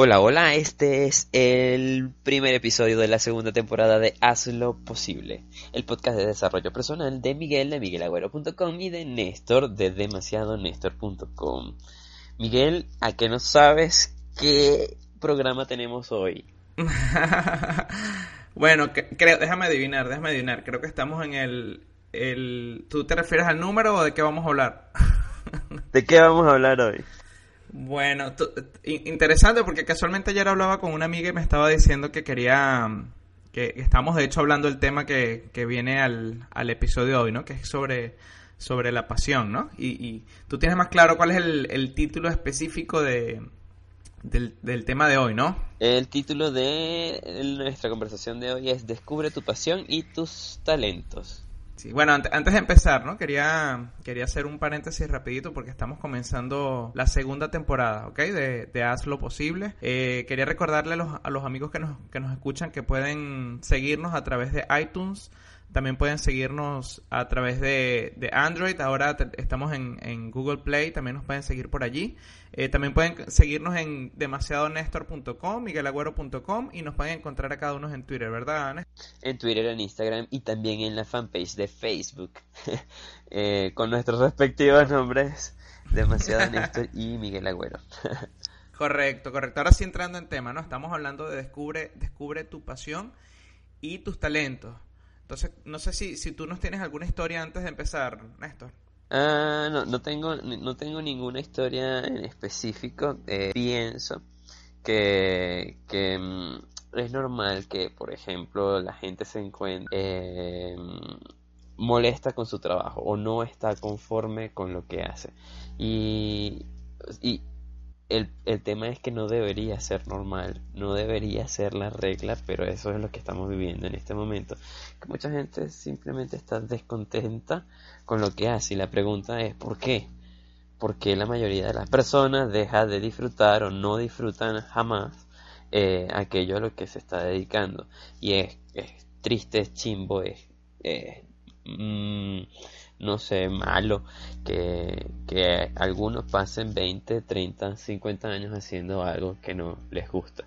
Hola, hola, este es el primer episodio de la segunda temporada de Hazlo Posible, el podcast de desarrollo personal de Miguel de miguelagüero.com y de Néstor de demasiadonestor.com. Miguel, ¿a qué no sabes qué programa tenemos hoy? bueno, creo, déjame adivinar, déjame adivinar. Creo que estamos en el, el... ¿Tú te refieres al número o de qué vamos a hablar? ¿De qué vamos a hablar hoy? Bueno, interesante porque casualmente ayer hablaba con una amiga y me estaba diciendo que quería, que estamos de hecho hablando del tema que, que viene al, al, episodio de hoy, ¿no? Que es sobre, sobre la pasión, ¿no? Y, tú tienes más claro cuál es el, el título específico de, del, del, tema de hoy, ¿no? El título de nuestra conversación de hoy es Descubre tu pasión y tus talentos. Sí, bueno, antes, de empezar, ¿no? Quería, quería hacer un paréntesis rapidito porque estamos comenzando la segunda temporada, de Haz lo Posible. Eh, quería recordarle a los, a los amigos que nos, que nos escuchan que pueden seguirnos a través de iTunes, también pueden seguirnos a través de, de Android. Ahora estamos en, en, Google Play. También nos pueden seguir por allí. Eh, también pueden seguirnos en demasiadonestor.com, miguelagüero.com y nos pueden encontrar a cada uno en Twitter, ¿verdad, En Twitter, en Instagram y también en la fanpage de Facebook. eh, con nuestros respectivos nombres, Demasiado Néstor y Miguel Agüero. correcto, correcto. Ahora sí entrando en tema, ¿no? Estamos hablando de descubre, descubre tu pasión y tus talentos. Entonces, no sé si, si tú nos tienes alguna historia antes de empezar, Néstor. Ah, no, no tengo, no tengo ninguna historia en específico. Eh, pienso que, que mm, es normal que, por ejemplo, la gente se encuentre eh, molesta con su trabajo o no está conforme con lo que hace. Y, y el, el, tema es que no debería ser normal, no debería ser la regla, pero eso es lo que estamos viviendo en este momento. Que mucha gente simplemente está descontenta con lo que hace y la pregunta es ¿por qué? ¿Por qué la mayoría de las personas deja de disfrutar o no disfrutan jamás eh, aquello a lo que se está dedicando? Y es, es triste, es chimbo, es... Mm, no sé, malo que, que algunos pasen 20, 30, 50 años haciendo algo que no les gusta.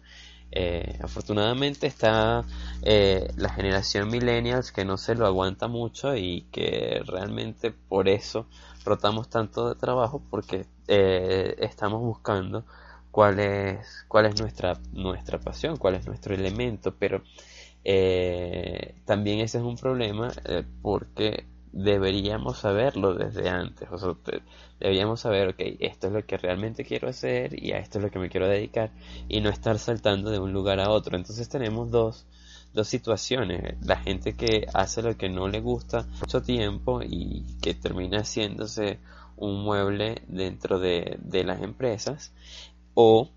Eh, afortunadamente está eh, la generación millennials que no se lo aguanta mucho y que realmente por eso rotamos tanto de trabajo porque eh, estamos buscando cuál es cuál es nuestra nuestra pasión cuál es nuestro elemento pero también ese es un problema porque deberíamos saberlo desde antes. O sea, deberíamos saber, ok, esto es lo que realmente quiero hacer y a esto es lo que me quiero dedicar y no estar saltando de un lugar a otro. Entonces tenemos dos, dos situaciones. La gente que hace lo que no le gusta mucho tiempo y que termina haciéndose un mueble dentro de, de las empresas o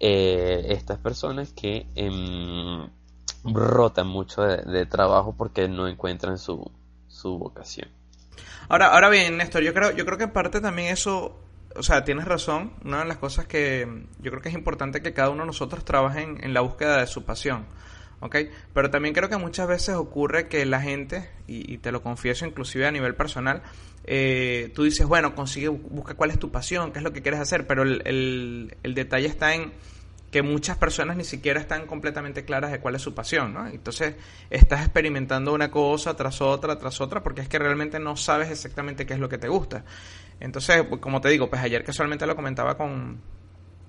eh, estas personas que em, rotan mucho de trabajo porque no encuentran su, su vocación. Ahora, ahora bien, Néstor, yo creo, yo creo que en parte también eso, o sea, tienes razón. Una de las cosas que yo creo que es importante que cada uno de nosotros trabaje en, la búsqueda de su pasión. ¿ok? Pero también creo que muchas veces ocurre que la gente, y, te lo confieso inclusive a nivel personal, eh, tú dices, bueno, consigue, busca cuál es tu pasión, qué es lo que quieres hacer, pero el, el detalle está en que muchas personas ni siquiera están completamente claras de cuál es su pasión, ¿no? Entonces estás experimentando una cosa tras otra, tras otra, porque es que realmente no sabes exactamente qué es lo que te gusta. Entonces, pues, como te digo, pues ayer casualmente lo comentaba con,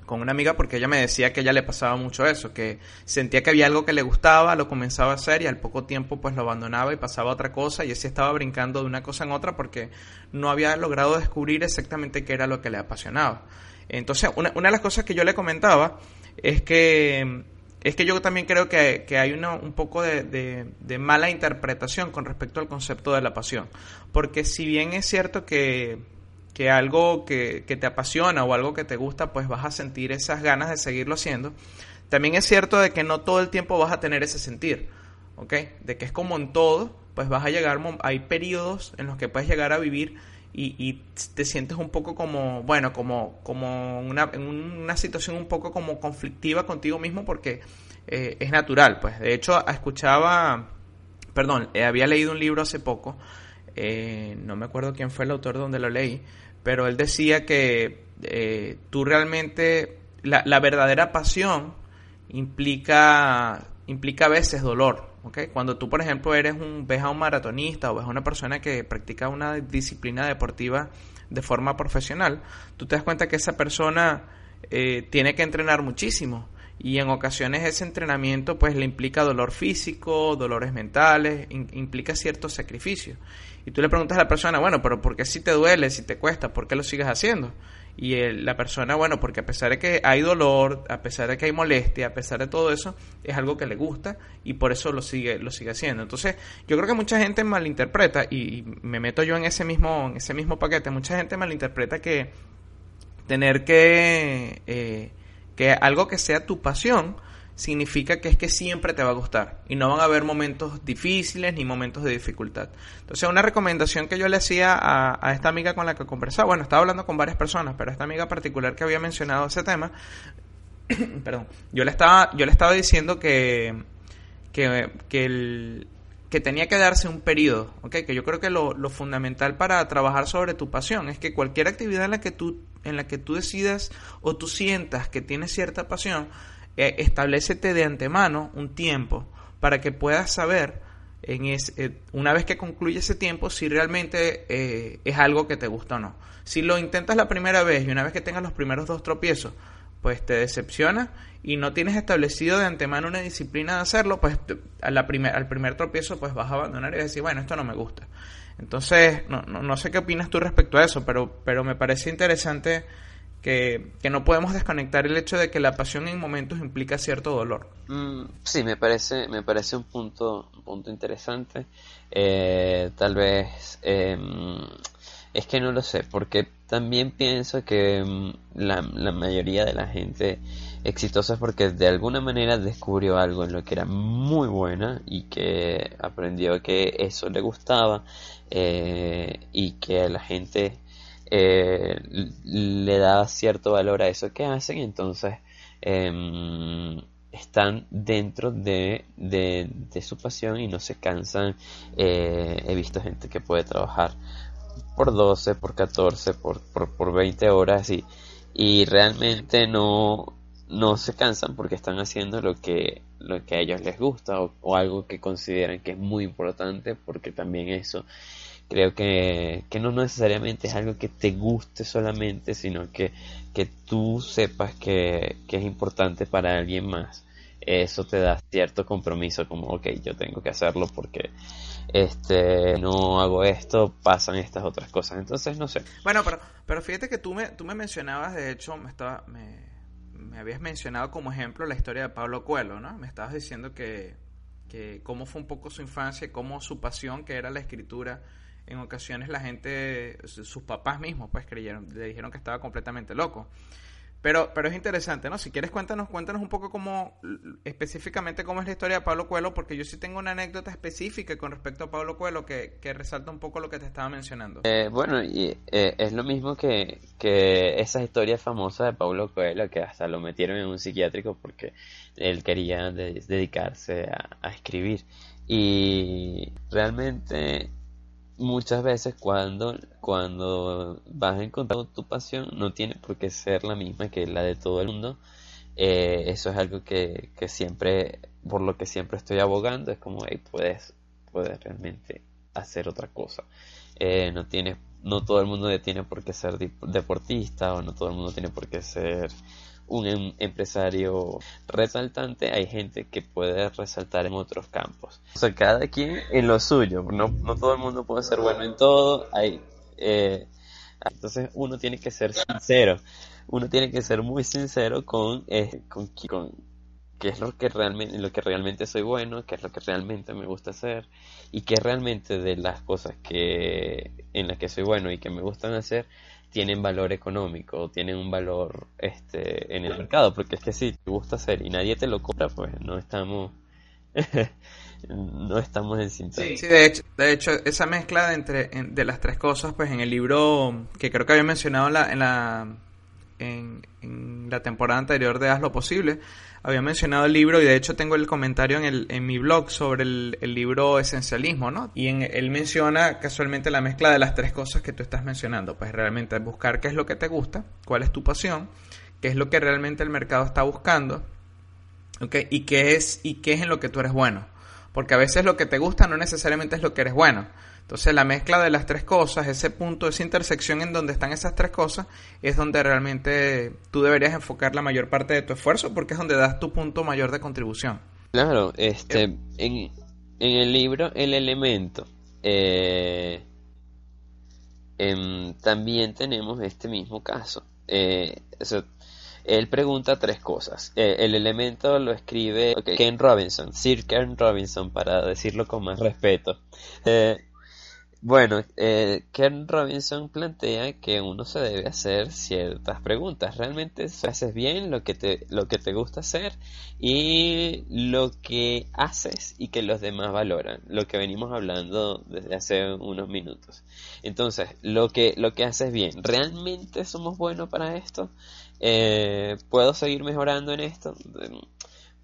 con una amiga porque ella me decía que a ella le pasaba mucho eso, que sentía que había algo que le gustaba, lo comenzaba a hacer y al poco tiempo pues lo abandonaba y pasaba a otra cosa y así estaba brincando de una cosa en otra porque no había logrado descubrir exactamente qué era lo que le apasionaba. Entonces, una, una de las cosas que yo le comentaba es que, es que yo también creo que, hay un poco de, mala interpretación con respecto al concepto de la pasión. Porque si bien es cierto que, que algo que, te apasiona o algo que te gusta, pues vas a sentir esas ganas de seguirlo haciendo, también es cierto de que no todo el tiempo vas a tener ese sentir, ¿ok? De que es como en todo, pues vas a llegar, hay periodos en los que puedes llegar a vivir y, te sientes un poco como, bueno, como, como una, en una situación un poco como conflictiva contigo mismo porque eh, es natural, pues. De hecho, escuchaba, perdón, eh, había leído un libro hace poco, eh, no me acuerdo quién fue el autor donde lo leí, pero él decía que tú realmente la, la verdadera pasión implica, implica a veces dolor. Cuando tú, por ejemplo, eres un, ves a un maratonista o ves a una persona que practica una disciplina deportiva de forma profesional, tú te das cuenta que esa persona eh, tiene que entrenar muchísimo y en ocasiones ese entrenamiento pues le implica dolor físico, dolores mentales, implica cierto sacrificio. Y tú le preguntas a la persona, bueno, pero ¿por qué si te duele, si te cuesta, por qué lo sigues haciendo? Y la persona, bueno, porque a pesar de que hay dolor, a pesar de que hay molestia, a pesar de todo eso, es algo que le gusta y por eso lo sigue, lo sigue haciendo. Entonces, yo creo que mucha gente malinterpreta, y, me meto yo en ese mismo, en ese mismo paquete, mucha gente malinterpreta que tener que, eh, que algo que sea tu pasión, significa que es que siempre te va a gustar y no van a haber momentos difíciles ni momentos de dificultad. Entonces, una recomendación que yo le hacía a, esta amiga con la que conversaba, bueno, estaba hablando con varias personas, pero esta amiga particular que había mencionado ese tema, perdón, yo le estaba, yo le estaba diciendo que, que, que, tenía que darse un periodo. Que yo creo que lo, lo fundamental para trabajar sobre tu pasión es que cualquier actividad en la que tú, en la que tú decidas o tú sientas que tienes cierta pasión, eh, establecete de antemano un tiempo para que puedas saber en eh, una vez que concluye ese tiempo si realmente eh, es algo que te gusta o no. Si lo intentas la primera vez y una vez que tengas los primeros dos tropiezos, pues te decepciona y no tienes establecido de antemano una disciplina de hacerlo, pues a la al primer tropiezo pues vas a abandonar y decir, bueno, esto no me gusta. Entonces, no, no, no sé qué opinas tú respecto a eso, pero, pero me parece interesante que, no podemos desconectar el hecho de que la pasión en momentos implica cierto dolor. Mm, sí, me parece, me parece un punto, un punto interesante. Eh, tal vez em, es que no lo sé, porque también pienso que em, la, la, mayoría de la gente exitosa es porque de alguna manera descubrió algo en lo que era muy buena y que aprendió que eso le gustaba eh, y que la gente eh, le da cierto valor a eso que hacen, entonces em, están dentro de, de, su pasión y no se cansan. Eh, he visto gente que puede trabajar por 12, por 14, por, por, 20 horas y, y realmente no, no se cansan porque están haciendo lo que, lo que a ellos les gusta o, o algo que consideran que es muy importante porque también eso creo que, no necesariamente es algo que te guste solamente, sino que, que tú sepas que, es importante para alguien más. Eso te da cierto compromiso, como, ok, yo tengo que hacerlo porque este no hago esto, pasan estas otras cosas. Entonces, no sé. Bueno, pero, pero fíjate que tú me, tú me mencionabas, de hecho, me, estaba, me, me habías mencionado como ejemplo la historia de Pablo Coelho, ¿no? Me estabas diciendo que, que cómo fue un poco su infancia, cómo su pasión, que era la escritura, en ocasiones la gente, sus papás mismos, pues creyeron, le dijeron que estaba completamente loco. Pero, pero es interesante, ¿no? Si quieres cuéntanos, cuéntanos un poco cómo, específicamente cómo es la historia de Pablo Cuelo, porque yo sí tengo una anécdota específica con respecto a Pablo Cuelo que, que resalta un poco lo que te estaba mencionando. Eh, bueno, y eh, es lo mismo que, que esa historia famosa de Pablo Coelho, que hasta lo metieron en un psiquiátrico porque él quería dedicarse a escribir. Y realmente muchas veces cuando, cuando vas a encontrar tu pasión no tiene por qué ser la misma que la de todo el mundo. Eh, eso es algo que, que, siempre, por lo que siempre estoy abogando, es como, hey, puedes, puedes realmente hacer otra cosa. Eh, no tienes, no todo el mundo tiene por qué ser deportista o no todo el mundo tiene por qué ser un em, empresario resaltante, hay gente que puede resaltar en otros campos. O sea, cada quien en lo suyo, no, no todo el mundo puede ser bueno en todo, hay, eh, entonces uno tiene que ser sincero, uno tiene que ser muy sincero con, eh, con, con qué es lo que realmente lo que realmente soy bueno, qué es lo que realmente me gusta hacer y qué realmente de las cosas que en las que soy bueno y que me gustan hacer tienen valor económico, tienen un valor este en el mercado, porque es que si te gusta hacer y nadie te lo compra, pues no estamos no estamos en sintonía. Sí, de hecho, de hecho esa mezcla de entre de las tres cosas, pues en el libro que creo que había mencionado en en la en, la temporada anterior de Haz lo posible, había mencionado el libro y de hecho tengo el comentario en, el, en mi blog sobre el, libro Esencialismo, ¿no? Y en, él menciona casualmente la mezcla de las tres cosas que tú estás mencionando, pues realmente buscar qué es lo que te gusta, cuál es tu pasión, qué es lo que realmente el mercado está buscando, ¿ok? Y qué es, y qué es en lo que tú eres bueno. Porque a veces lo que te gusta no necesariamente es lo que eres bueno. Entonces la mezcla de las tres cosas, ese punto, esa intersección en donde están esas tres cosas, es donde realmente tú deberías enfocar la mayor parte de tu esfuerzo porque es donde das tu punto mayor de contribución. Claro, este, eh. en, en el libro El Elemento, eh, em, también tenemos este mismo caso. Eh, él pregunta tres cosas. Eh, el elemento lo escribe Ken Robinson, Sir Ken Robinson, para decirlo con más respeto. Bueno, eh, Ken Robinson plantea que uno se debe hacer ciertas preguntas. ¿Realmente haces bien lo que te, lo que te gusta hacer y lo que haces y que los demás valoran? Lo que venimos hablando desde hace unos minutos. Entonces, lo que, lo que haces bien, ¿realmente somos buenos para esto? Eh, ¿Puedo seguir mejorando en esto?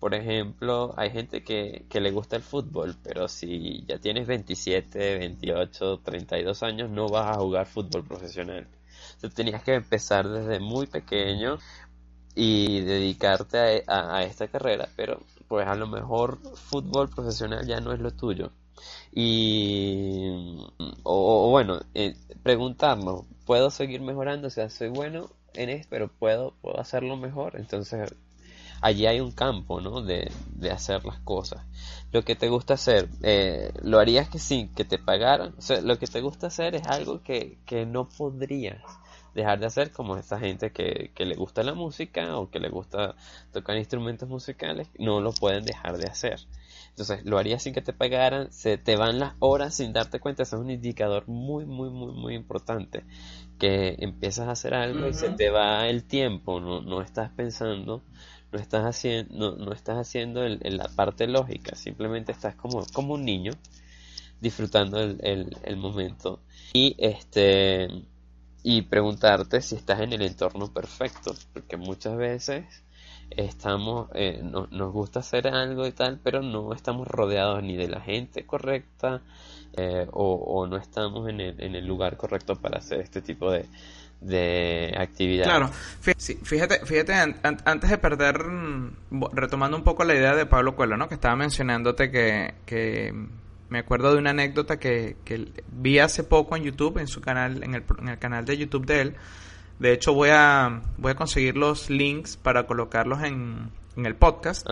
Por ejemplo, hay gente que, que, le gusta el fútbol, pero si ya tienes 27, 28, 32 años, no vas a jugar fútbol profesional. Entonces tenías que empezar desde muy pequeño y dedicarte a, esta carrera, pero pues a lo mejor fútbol profesional ya no es lo tuyo. Y, o, bueno, eh, preguntarnos, ¿puedo seguir mejorando? O sea, soy bueno en esto, pero puedo, puedo hacerlo mejor. Entonces allí hay un campo, ¿no? De, de hacer las cosas. Lo que te gusta hacer, eh, ¿lo harías que sí, que te pagaran? O sea, lo que te gusta hacer es algo que, que no podrías dejar de hacer como esta gente que, que le gusta la música o que le gusta tocar instrumentos musicales, no lo pueden dejar de hacer. Entonces, lo harías sin que te pagaran, se te van las horas sin darte cuenta, eso es un indicador muy, muy, muy, muy importante, que empiezas a hacer algo y se te va el tiempo, no, no estás pensando no estás haciendo, no, estás haciendo el, la parte lógica, simplemente estás como, como un niño disfrutando el, el, momento y este y preguntarte si estás en el entorno perfecto, porque muchas veces estamos, eh, no, nos gusta hacer algo y tal, pero no estamos rodeados ni de la gente correcta eh, o, o, no estamos en el, en el lugar correcto para hacer este tipo de, de actividad. Claro, fíjate, fíjate antes de perder, mm, retomando un poco la idea de Pablo Cuelo, ¿no? Que estaba mencionándote que, que me acuerdo de una anécdota que, que, vi hace poco en YouTube, en su canal, en el, en el canal de YouTube de él. De hecho, voy a, voy a conseguir los links para colocarlos en, en el podcast.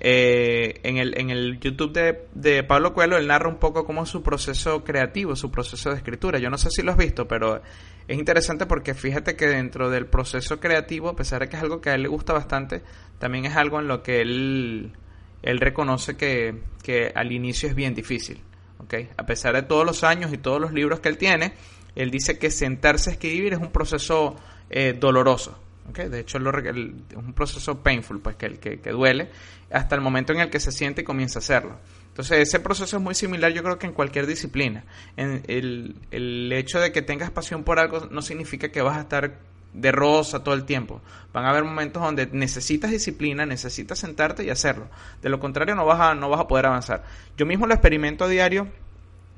Eh, en, el, en el YouTube de, de Pablo Cuelo él narra un poco cómo es su proceso creativo, su proceso de escritura. Yo no sé si lo has visto, pero es interesante porque fíjate que dentro del proceso creativo, a pesar de que es algo que a él le gusta bastante, también es algo en lo que él, él reconoce que, que al inicio es bien difícil. ¿okay? A pesar de todos los años y todos los libros que él tiene, él dice que sentarse a escribir es un proceso eh, doloroso. De hecho, es un proceso painful, pues que, que, que duele, hasta el momento en el que se siente y comienza a hacerlo. Entonces, ese proceso es muy similar, yo creo que en cualquier disciplina. El, el, hecho de que tengas pasión por algo no significa que vas a estar de rosa todo el tiempo. Van a haber momentos donde necesitas disciplina, necesitas sentarte y hacerlo. De lo contrario, no vas a, no vas a poder avanzar. Yo mismo lo experimento a diario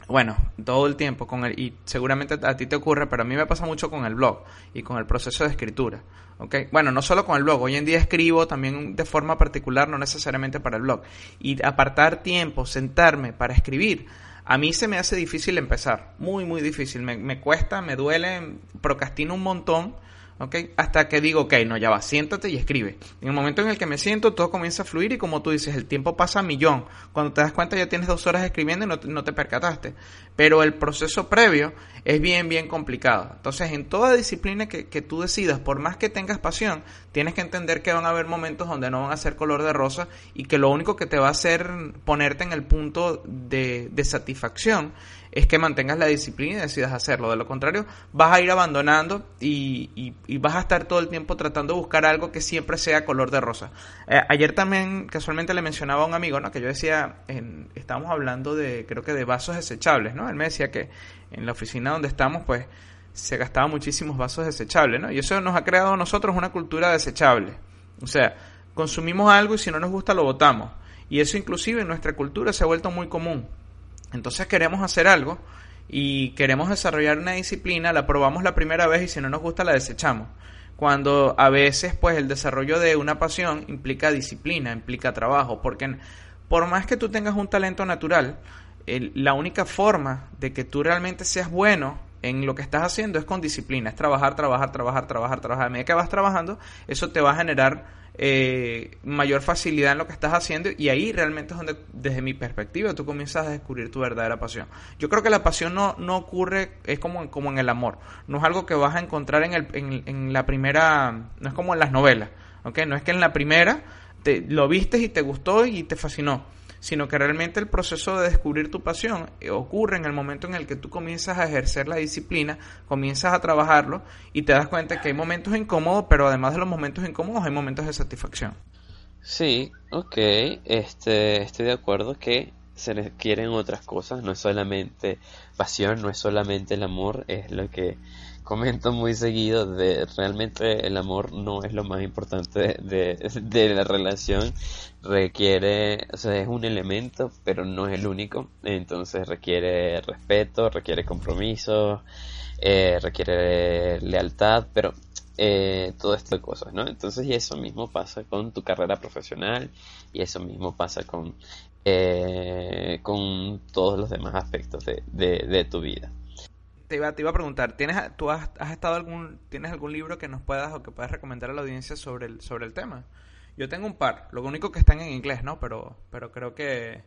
bueno, todo el tiempo con el, y seguramente a ti te ocurre, pero a mí me pasa mucho con el blog y con el proceso de escritura. ¿okay? Bueno, no solo con el blog, hoy en día escribo también de forma particular, no necesariamente para el blog. Y apartar tiempo, sentarme para escribir, a mí se me hace difícil empezar, muy, muy difícil. Me, me cuesta, me duele, procrastino un montón ¿ok? Hasta que digo, ok, no, ya va, siéntate y escribe. En el momento en el que me siento, todo comienza a fluir y como tú dices, el tiempo pasa a millón. Cuando te das cuenta ya tienes dos horas escribiendo y no te, no te percataste. Pero el proceso previo es bien, bien complicado. Entonces, en toda disciplina que, que tú decidas, por más que tengas pasión, tienes que entender que van a haber momentos donde no van a ser color de rosa y que lo único que te va a hacer ponerte en el punto de, de satisfacción es que mantengas la disciplina y decidas hacerlo. De lo contrario, vas a ir abandonando y, y, vas a estar todo el tiempo tratando de buscar algo que siempre sea color de rosa. Eh, ayer también casualmente le mencionaba a un amigo, ¿no? Que yo decía, en, estábamos hablando de, creo que de vasos desechables, ¿no? Él me decía que en la oficina donde estamos, pues, se gastaban muchísimos vasos desechables, ¿no? Y eso nos ha creado a nosotros una cultura desechable. O sea, consumimos algo y si no nos gusta lo botamos. Y eso inclusive en nuestra cultura se ha vuelto muy común. Entonces queremos hacer algo y queremos desarrollar una disciplina, la probamos la primera vez y si no nos gusta la desechamos. Cuando a veces, pues, el desarrollo de una pasión implica disciplina, implica trabajo, porque por más que tú tengas un talento natural, la única forma de que tú realmente seas bueno en lo que estás haciendo es con disciplina, es trabajar, trabajar, trabajar, trabajar, trabajar. A medida que vas trabajando, eso te va a generar eh, mayor facilidad en lo que estás haciendo y ahí realmente es donde, desde mi perspectiva, tú comienzas a descubrir tu verdadera pasión. Yo creo que la pasión no, no ocurre, es como, como en el amor, no es algo que vas a encontrar en, el, en, en la primera, no es como en las novelas, ¿ok? No es que en la primera te, lo viste y te gustó y te fascinó sino que realmente el proceso de descubrir tu pasión eh, ocurre en el momento en el que tú comienzas a ejercer la disciplina, comienzas a trabajarlo y te das cuenta que hay momentos incómodos, pero además de los momentos incómodos hay momentos de satisfacción. Sí, ok, este, estoy de acuerdo que se requieren otras cosas, no es solamente pasión, no es solamente el amor, es lo que comento muy seguido de realmente el amor no es lo más importante de, la relación. Requiere o sea es un elemento pero no es el único. Entonces requiere respeto requiere compromiso eh, requiere lealtad pero eh, todo esto de cosas no entonces y eso mismo pasa con tu carrera profesional y eso mismo pasa con eh, con todos los demás aspectos de, de tu vida te iba, te iba a preguntar, ¿tienes, ¿tú has, estado algún, tienes algún libro que nos puedas o que puedas recomendar a la audiencia sobre el, sobre el tema? Yo tengo un par, lo único que están en inglés, ¿no? Pero, pero creo que,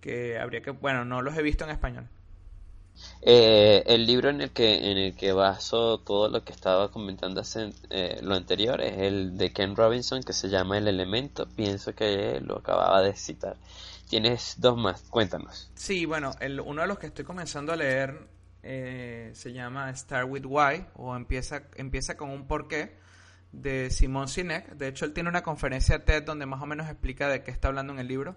que habría que, bueno, no los he visto en español. Eh, el libro en el que en el que baso todo lo que estaba comentando hace eh, lo anterior es el de Ken Robinson que se llama El Elemento. Pienso que lo acababa de citar. Tienes dos más, cuéntanos. Sí, bueno, el, uno de los que estoy comenzando a leer eh, se llama Start with Why o empieza, empieza con un porqué de Simon Sinek. De hecho, él tiene una conferencia TED donde más o menos explica de qué está hablando en el libro.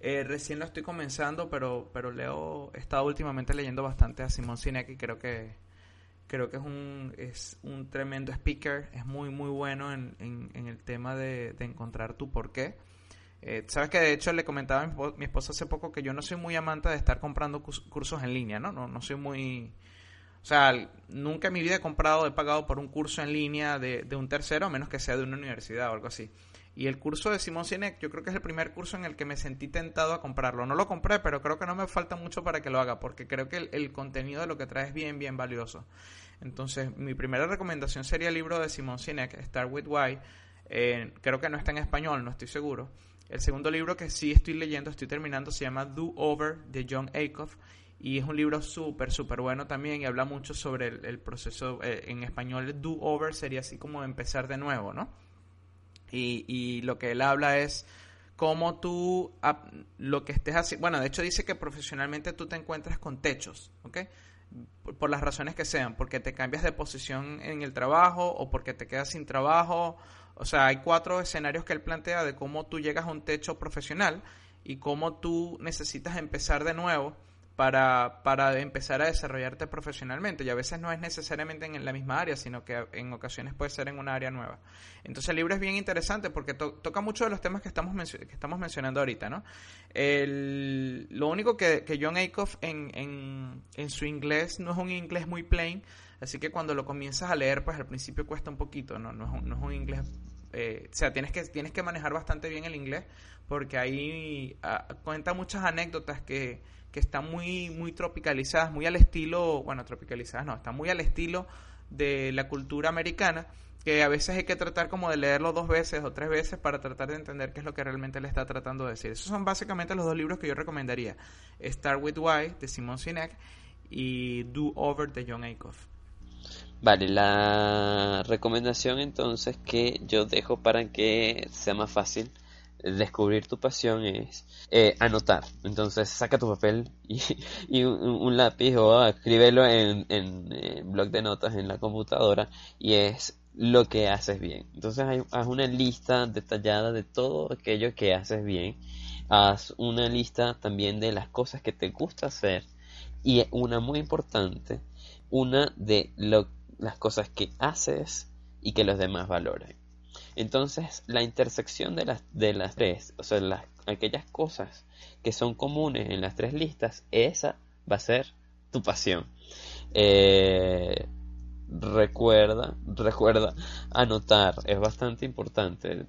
Eh, recién lo estoy comenzando, pero, pero leo, he estado últimamente leyendo bastante a Simon Sinek y creo que, creo que es un, es un tremendo speaker, es muy, muy bueno en, en, el tema de, de encontrar tu porqué. Eh, Sabes que de hecho le comentaba a mi, esposa hace poco que yo no soy muy amante de estar comprando cursos en línea, ¿no? No, no soy muy... O sea, nunca en mi vida he comprado, he pagado por un curso en línea de, de un tercero, a menos que sea de una universidad o algo así. Y el curso de Simón Sinek, yo creo que es el primer curso en el que me sentí tentado a comprarlo. No lo compré, pero creo que no me falta mucho para que lo haga, porque creo que el, contenido de lo que trae es bien, bien valioso. Entonces, mi primera recomendación sería el libro de Simón Sinek, Start with Why. Eh, creo que no está en español, no estoy seguro. El segundo libro que sí estoy leyendo, estoy terminando, se llama Do Over de John Acuff y es un libro súper, súper bueno también y habla mucho sobre el, proceso, eh, en español do over sería así como empezar de nuevo, ¿no? Y, y lo que él habla es cómo tú, lo que estés haciendo, bueno, de hecho dice que profesionalmente tú te encuentras con techos, ¿ok? Por, por, las razones que sean, porque te cambias de posición en el trabajo o porque te quedas sin trabajo o sea, hay cuatro escenarios que él plantea de cómo tú llegas a un techo profesional y cómo tú necesitas empezar de nuevo para, para empezar a desarrollarte profesionalmente. Y a veces no es necesariamente en la misma área, sino que en ocasiones puede ser en una área nueva. Entonces el libro es bien interesante porque toca muchos de los temas que estamos, que estamos mencionando ahorita, ¿no? lo único que, que John Acuff en, en, en su inglés no es un inglés muy plain, así que cuando lo comienzas a leer, pues al principio cuesta un poquito, ¿no? No es no es un inglés eh, o sea, tienes que, tienes que manejar bastante bien el inglés porque ahí ah, cuenta muchas anécdotas que, que están muy, muy tropicalizadas, muy al estilo, bueno, tropicalizadas no, están muy al estilo de la cultura americana, que a veces hay que tratar como de leerlo dos veces o tres veces para tratar de entender qué es lo que realmente le está tratando de decir. Esos son básicamente los dos libros que yo recomendaría. Start with Why de Simon Sinek y Do Over de John Acuff. Vale, la recomendación entonces que yo dejo para que sea más fácil descubrir tu pasión es eh, anotar. Entonces saca tu papel y, un, lápiz o escríbelo en, en, blog de notas en la computadora y es lo que haces bien. Entonces haz una lista detallada de todo aquello que haces bien. Haz una lista también de las cosas que te gusta hacer y una muy importante, una de lo las cosas que haces y que los demás valoren. Entonces, la intersección de las, de las tres, o sea, las, aquellas cosas que son comunes en las tres listas, esa va a ser tu pasión. Eh, recuerda, recuerda anotar, es bastante importante.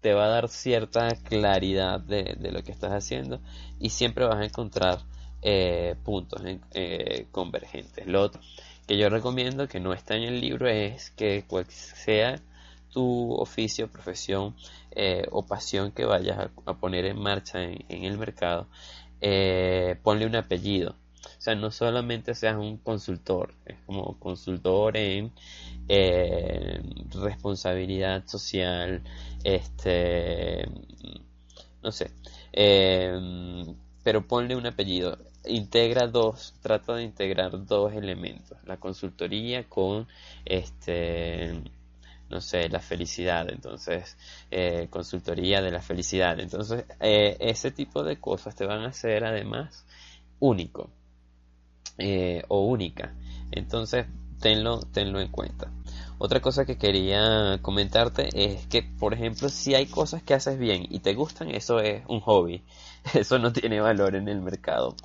Te, va a dar cierta claridad de, lo que estás haciendo y siempre vas a encontrar eh, puntos eh, convergentes. Lo otro que yo recomiendo que no está en el libro es que cual sea tu oficio, profesión eh, o pasión que vayas a, poner en marcha en, el mercado, eh, ponle un apellido. O sea, no solamente seas un consultor, es como consultor en eh, responsabilidad social, este, no sé, pero ponle un apellido. Integra dos, trata de integrar dos elementos, la consultoría con este no sé, la felicidad, entonces, eh, consultoría de la felicidad. Entonces, eh, ese tipo de cosas te van a hacer además único eh, o única. Entonces, tenlo, tenlo en cuenta. Otra cosa que quería comentarte es que, por ejemplo, si hay cosas que haces bien y te gustan, eso es un hobby. Eso no tiene valor en el mercado.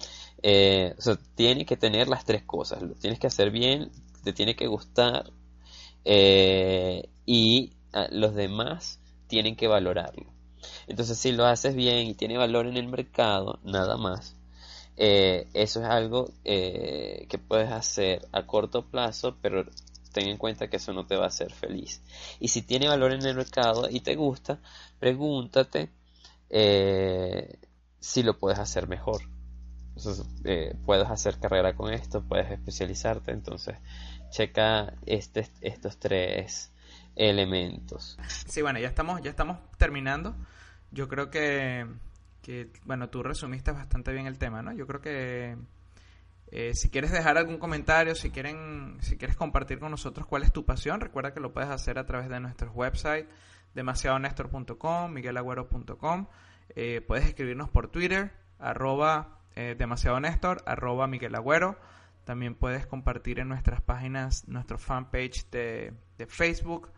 Sea, tiene que tener las tres cosas. Lo tienes que hacer bien, te tiene que gustar eh, y ah, los demás tienen que valorarlo. Entonces, si lo haces bien y tiene valor en el mercado, nada más, eh, eso es algo eh, que puedes hacer a corto plazo, pero ten en cuenta que eso no te va a hacer feliz. Y si tiene valor en el mercado y te gusta, pregúntate si lo puedes hacer mejor. Puedes hacer carrera con esto, puedes especializarte, entonces checa este, estos tres elementos. Sí, bueno, ya estamos, ya estamos terminando. Yo creo que, bueno, tú resumiste bastante bien el tema, ¿no? Yo creo que eh, si quieres dejar algún comentario, si quieren, si quieres compartir con nosotros cuál es tu pasión, recuerda que lo puedes hacer a través de nuestros websites demasiadonestor.com, miguelagüero.com. Eh, puedes escribirnos por Twitter, arroba eh, demasiado arroba Miguel también puedes compartir en nuestras páginas, nuestro fanpage de, de Facebook.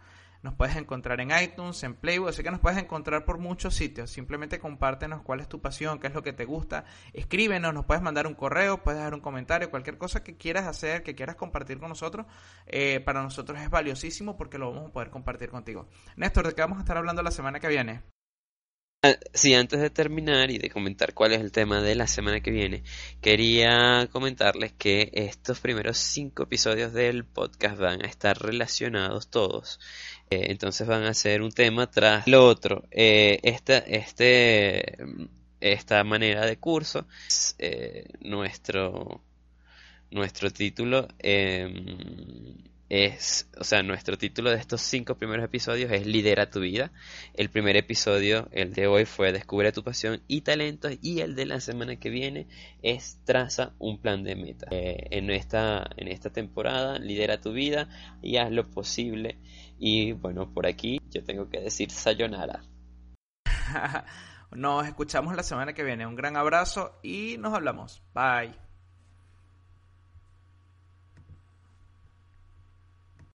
Nos puedes encontrar en iTunes, en Playboy, así que nos puedes encontrar por muchos sitios. Simplemente compártenos cuál es tu pasión, qué es lo que te gusta. Escríbenos, nos puedes mandar un correo, puedes dejar un comentario, cualquier cosa que quieras hacer, que quieras compartir con nosotros. Eh, para nosotros es valiosísimo porque lo vamos a poder compartir contigo. Néstor, ¿de qué vamos a estar hablando la semana que viene? Sí, antes de terminar y de comentar cuál es el tema de la semana que viene, quería comentarles que estos primeros cinco episodios del podcast van a estar relacionados todos. Eh, entonces van a ser un tema tras lo otro. Eh, esta, este, esta manera de curso es eh, nuestro, nuestro título. Em, es, o sea, nuestro título de estos cinco primeros episodios es Lidera tu vida. El primer episodio, el de hoy, fue Descubre tu pasión y talentos y el de la semana que viene es Traza un plan de meta. Eh, en, esta, en esta temporada, lidera tu vida y haz lo posible. Y bueno, por aquí yo tengo que decir sayonara. nos escuchamos la semana que viene. Un gran abrazo y nos hablamos. Bye.